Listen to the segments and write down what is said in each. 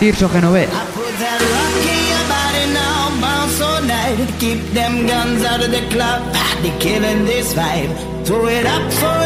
Tirso Genovés. Keep them guns out of the club, they killing this vibe. Throw it up for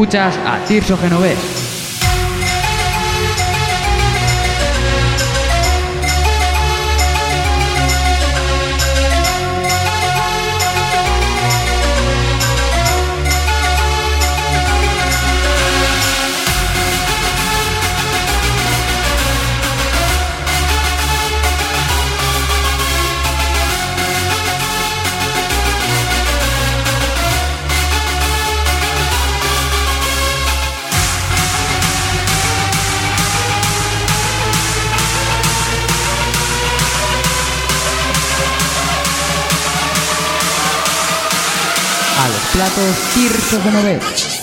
Escuchas a Tirso Genovés. platos Tirso Genovés.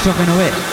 A Tirso Genovés. all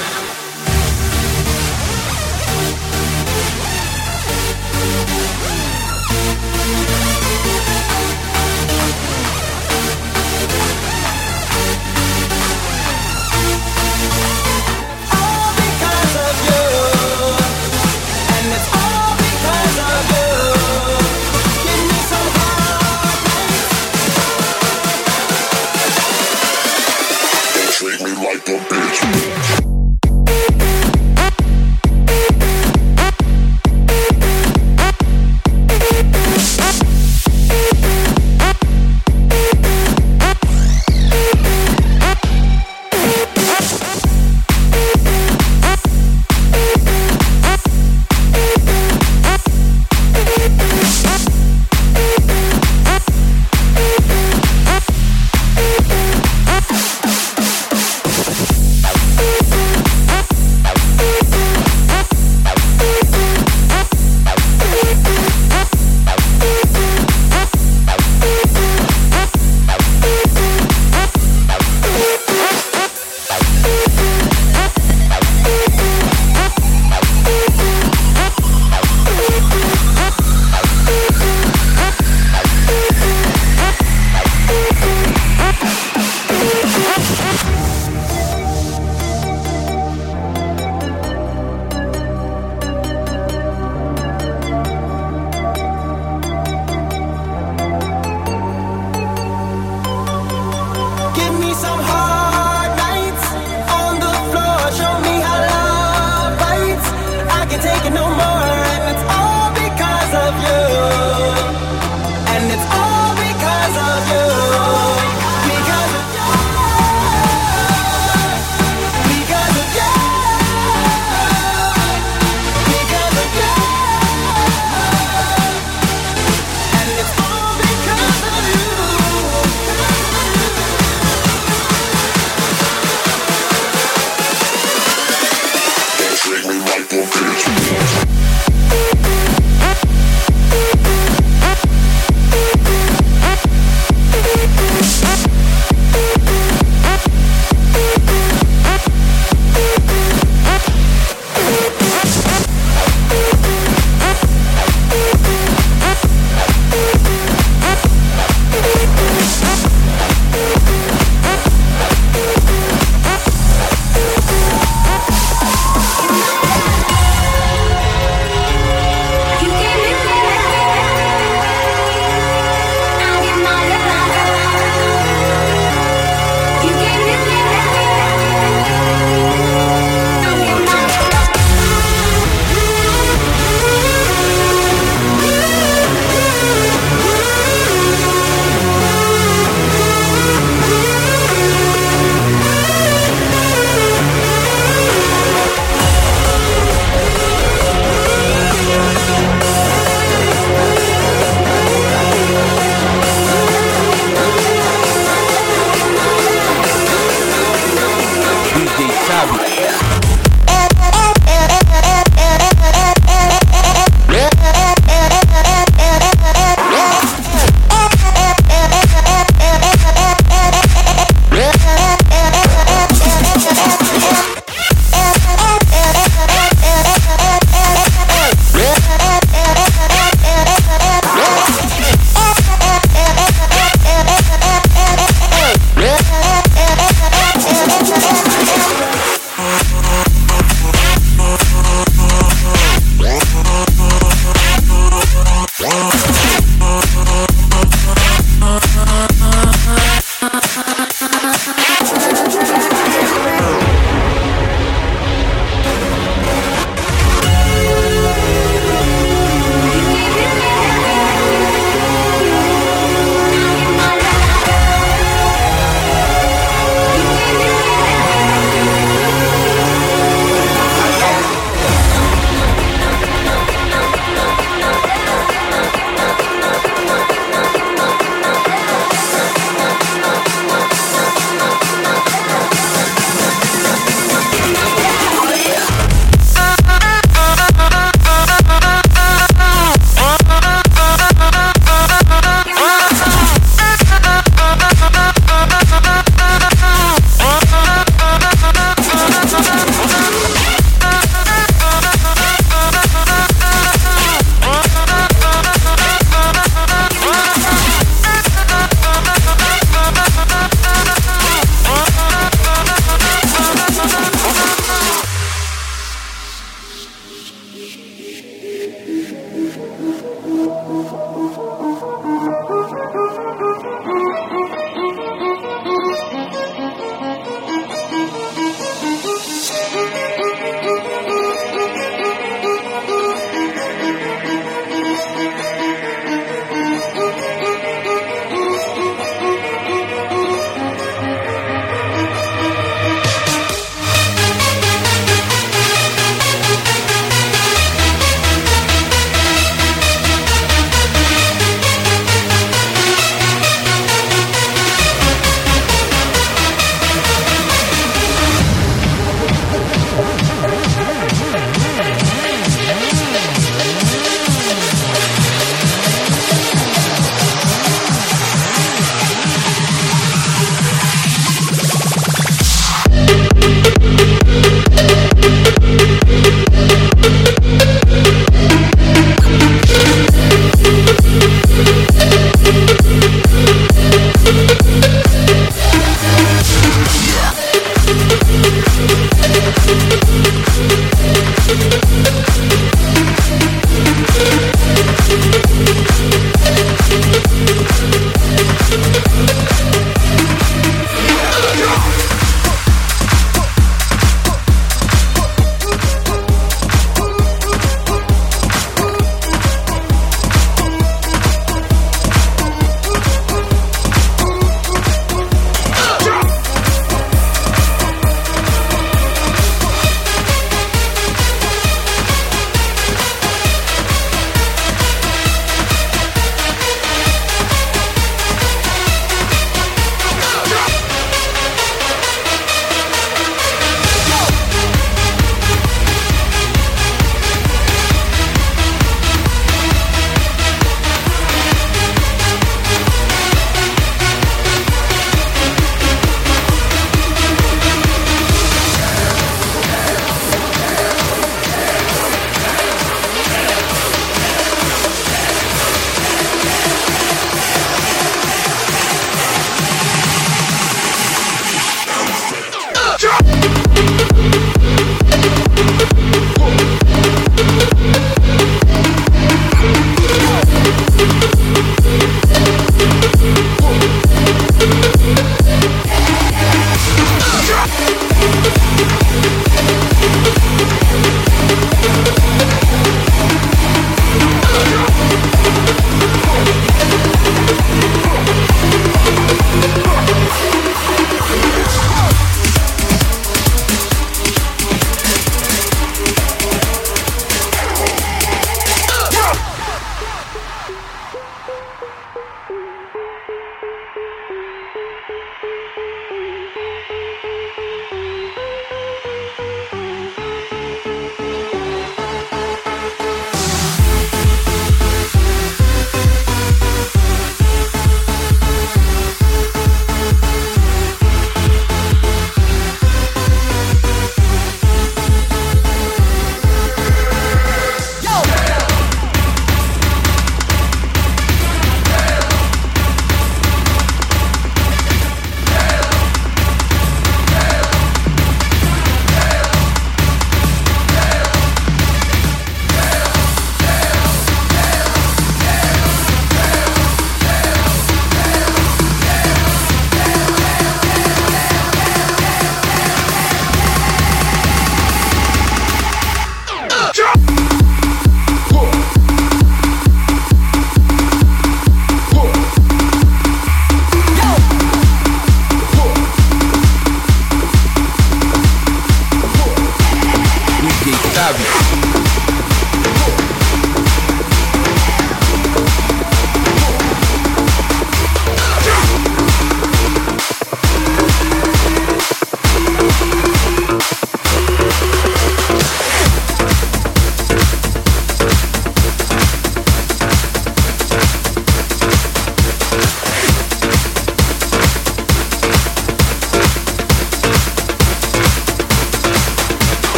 sabe?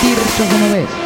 Tirso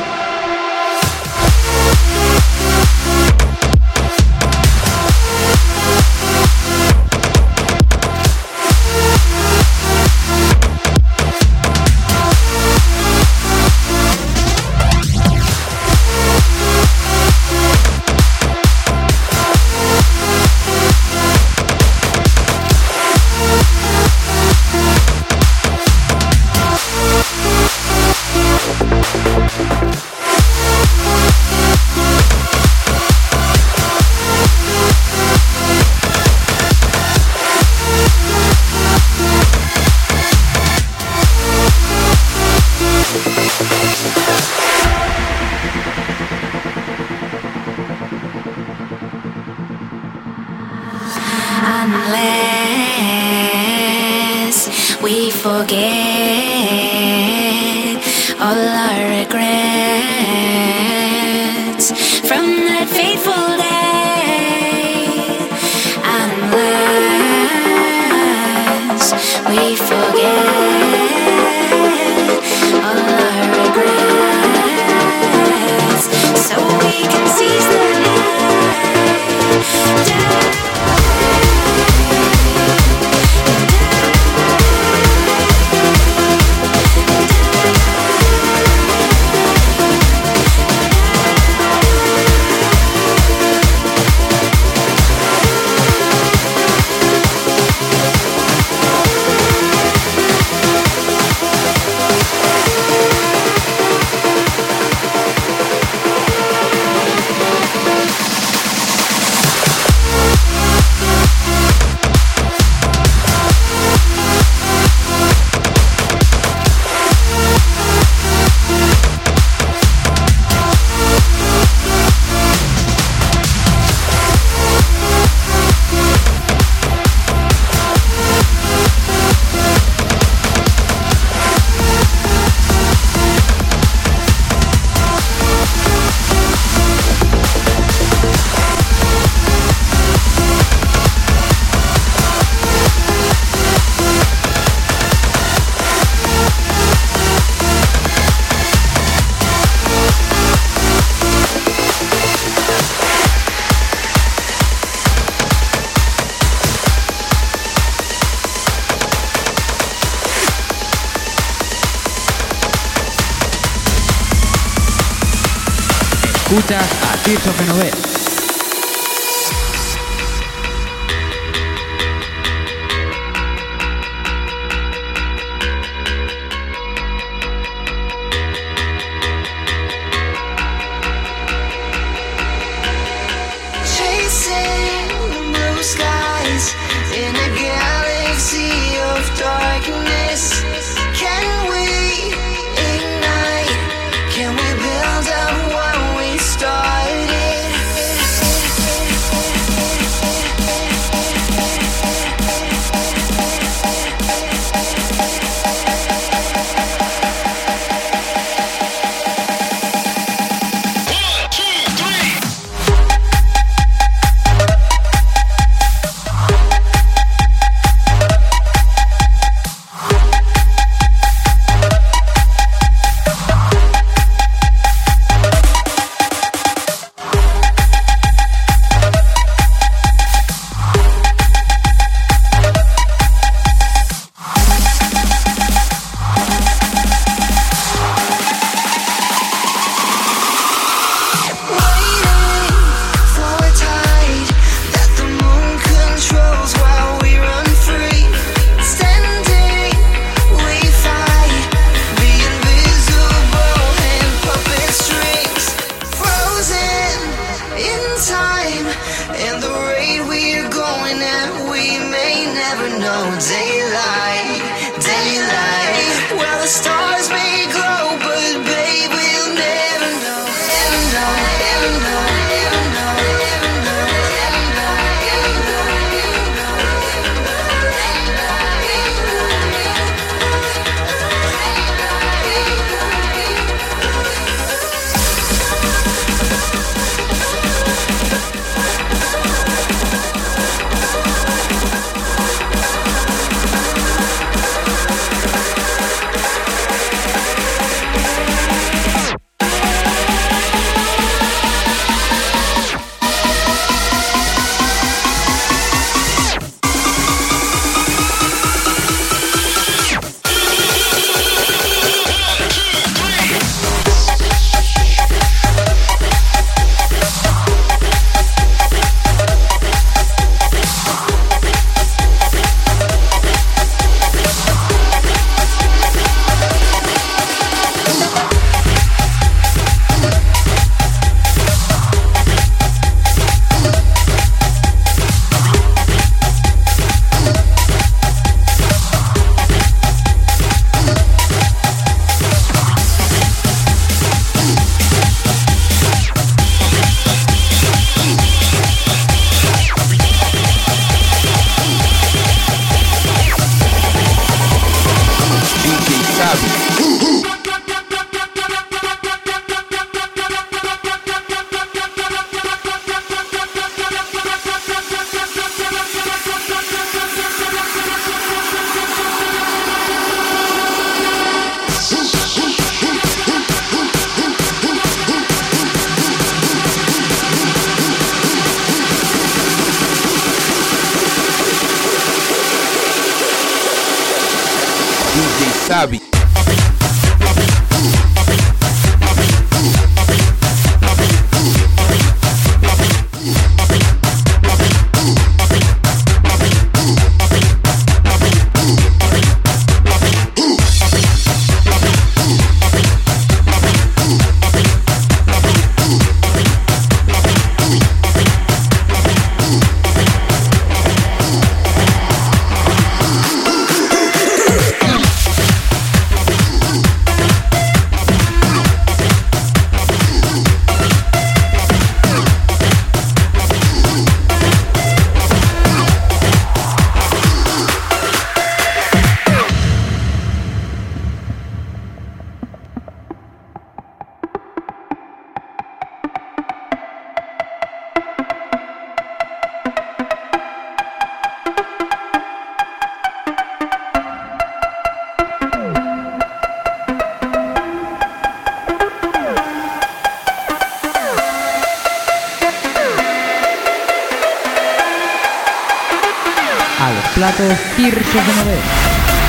Mirko Genovese.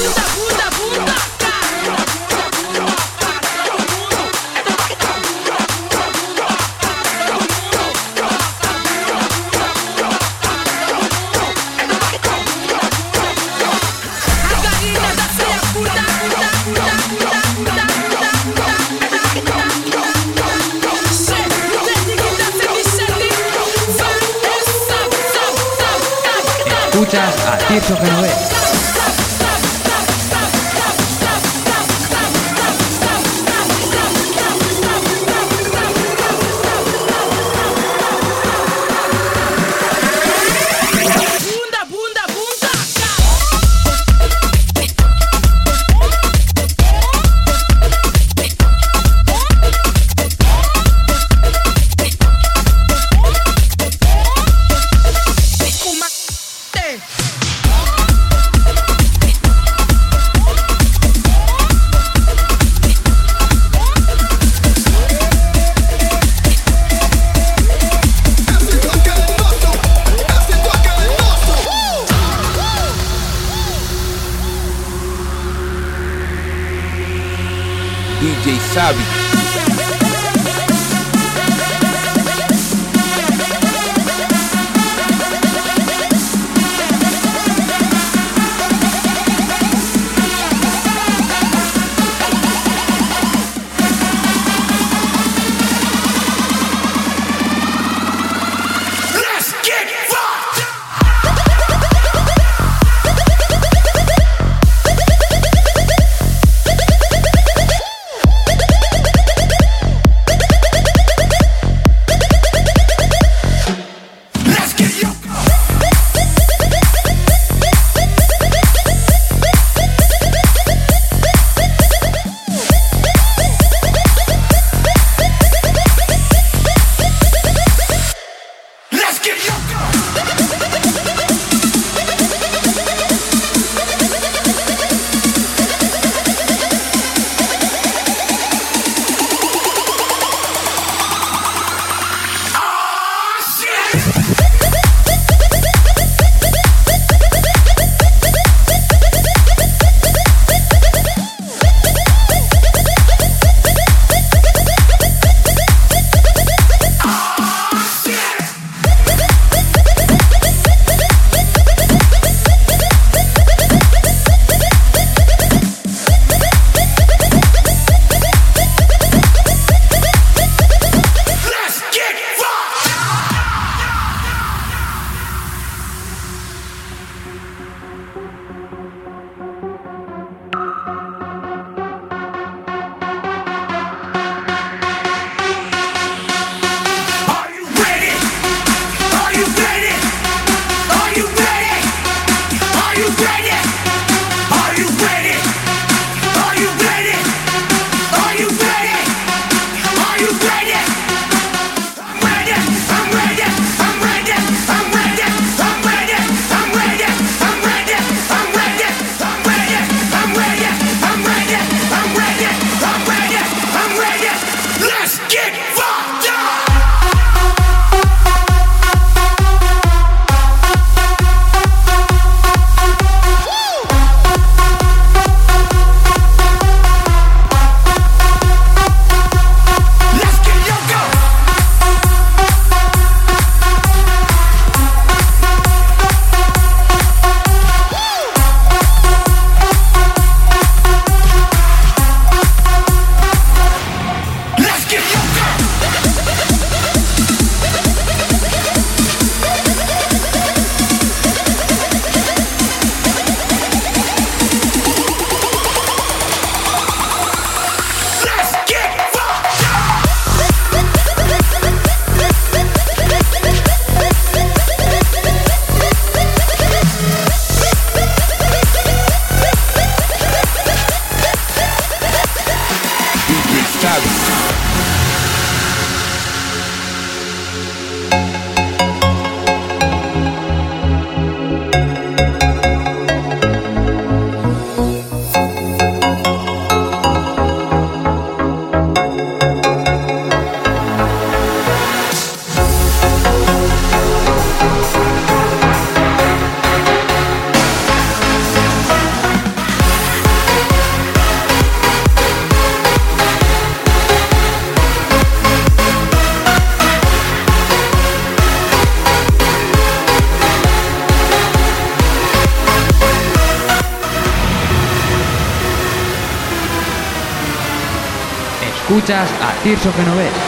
Yeah. Escuchas a Tirso Genovés.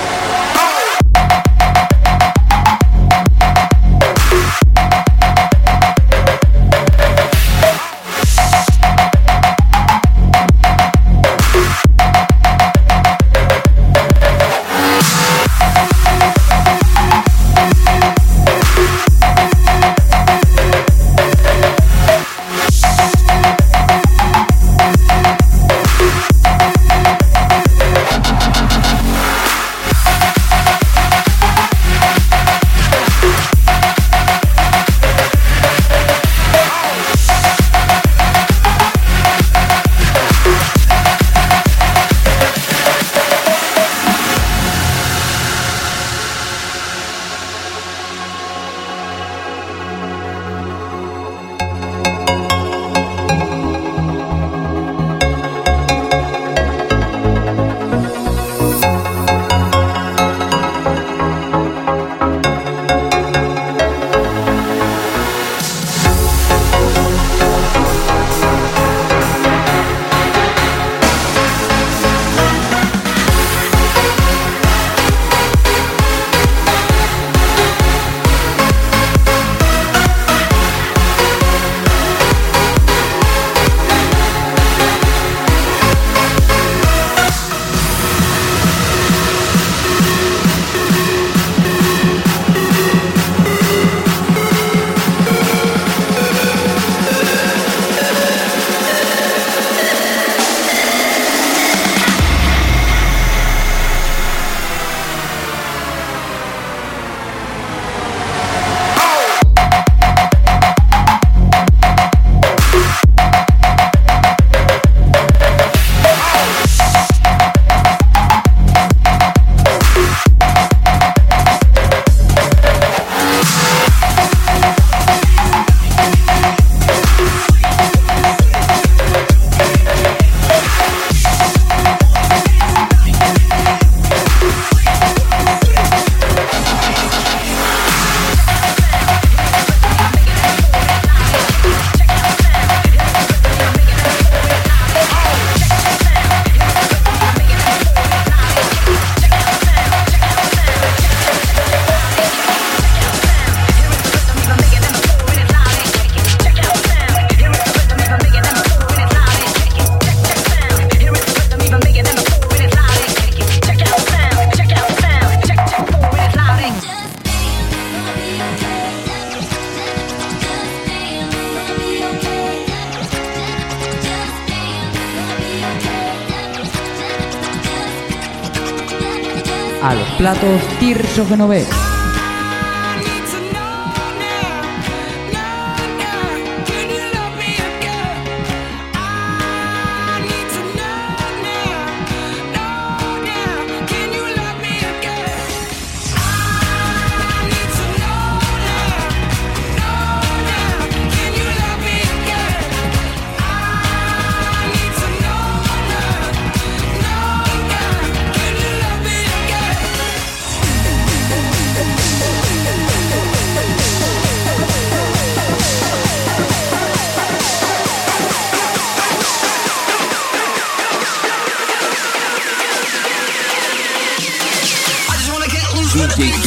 Tirso Genovés. DJ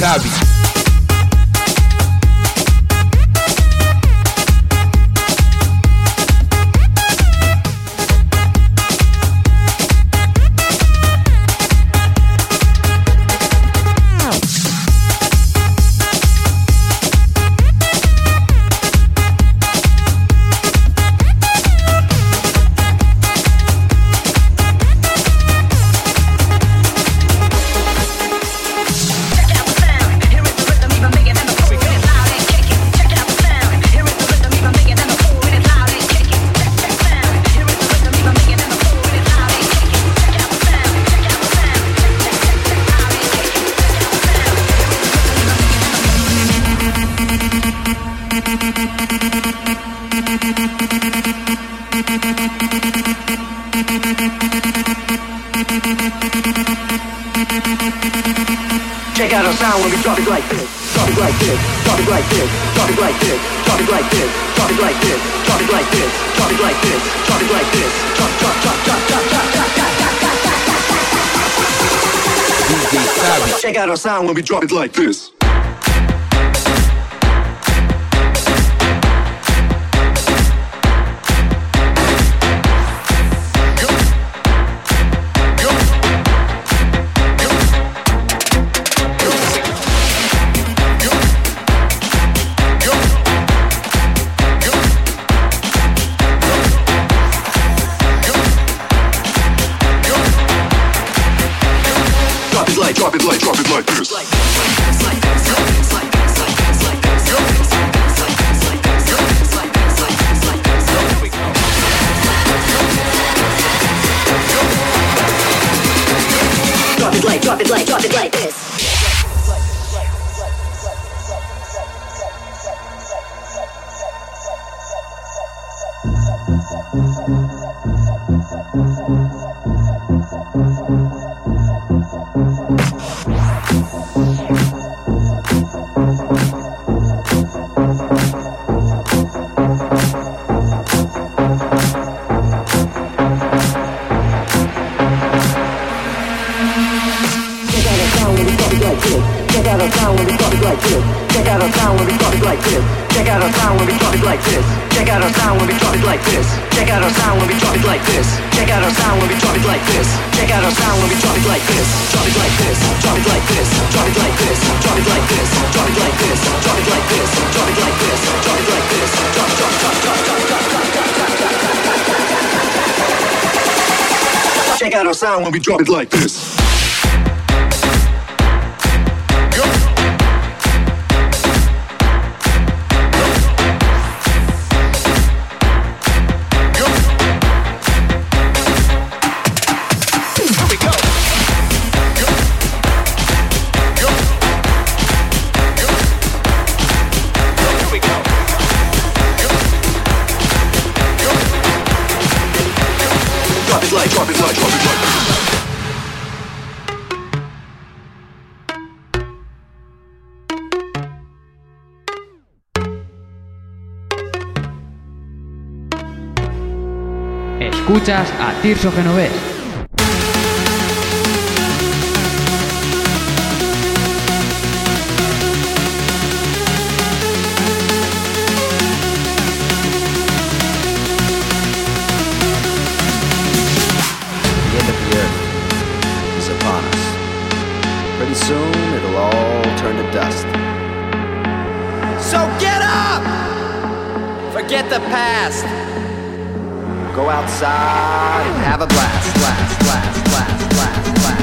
Xavi. when we drop it like this. we drop it like this. drop it like, drop it like, drop it like. Escuchas a Tirso Genovés. soon it'll all turn to dust. So get up! Forget the past. Go outside and have a blast, blast, blast, blast, blast, blast.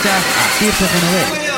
Escuchas a Tirso.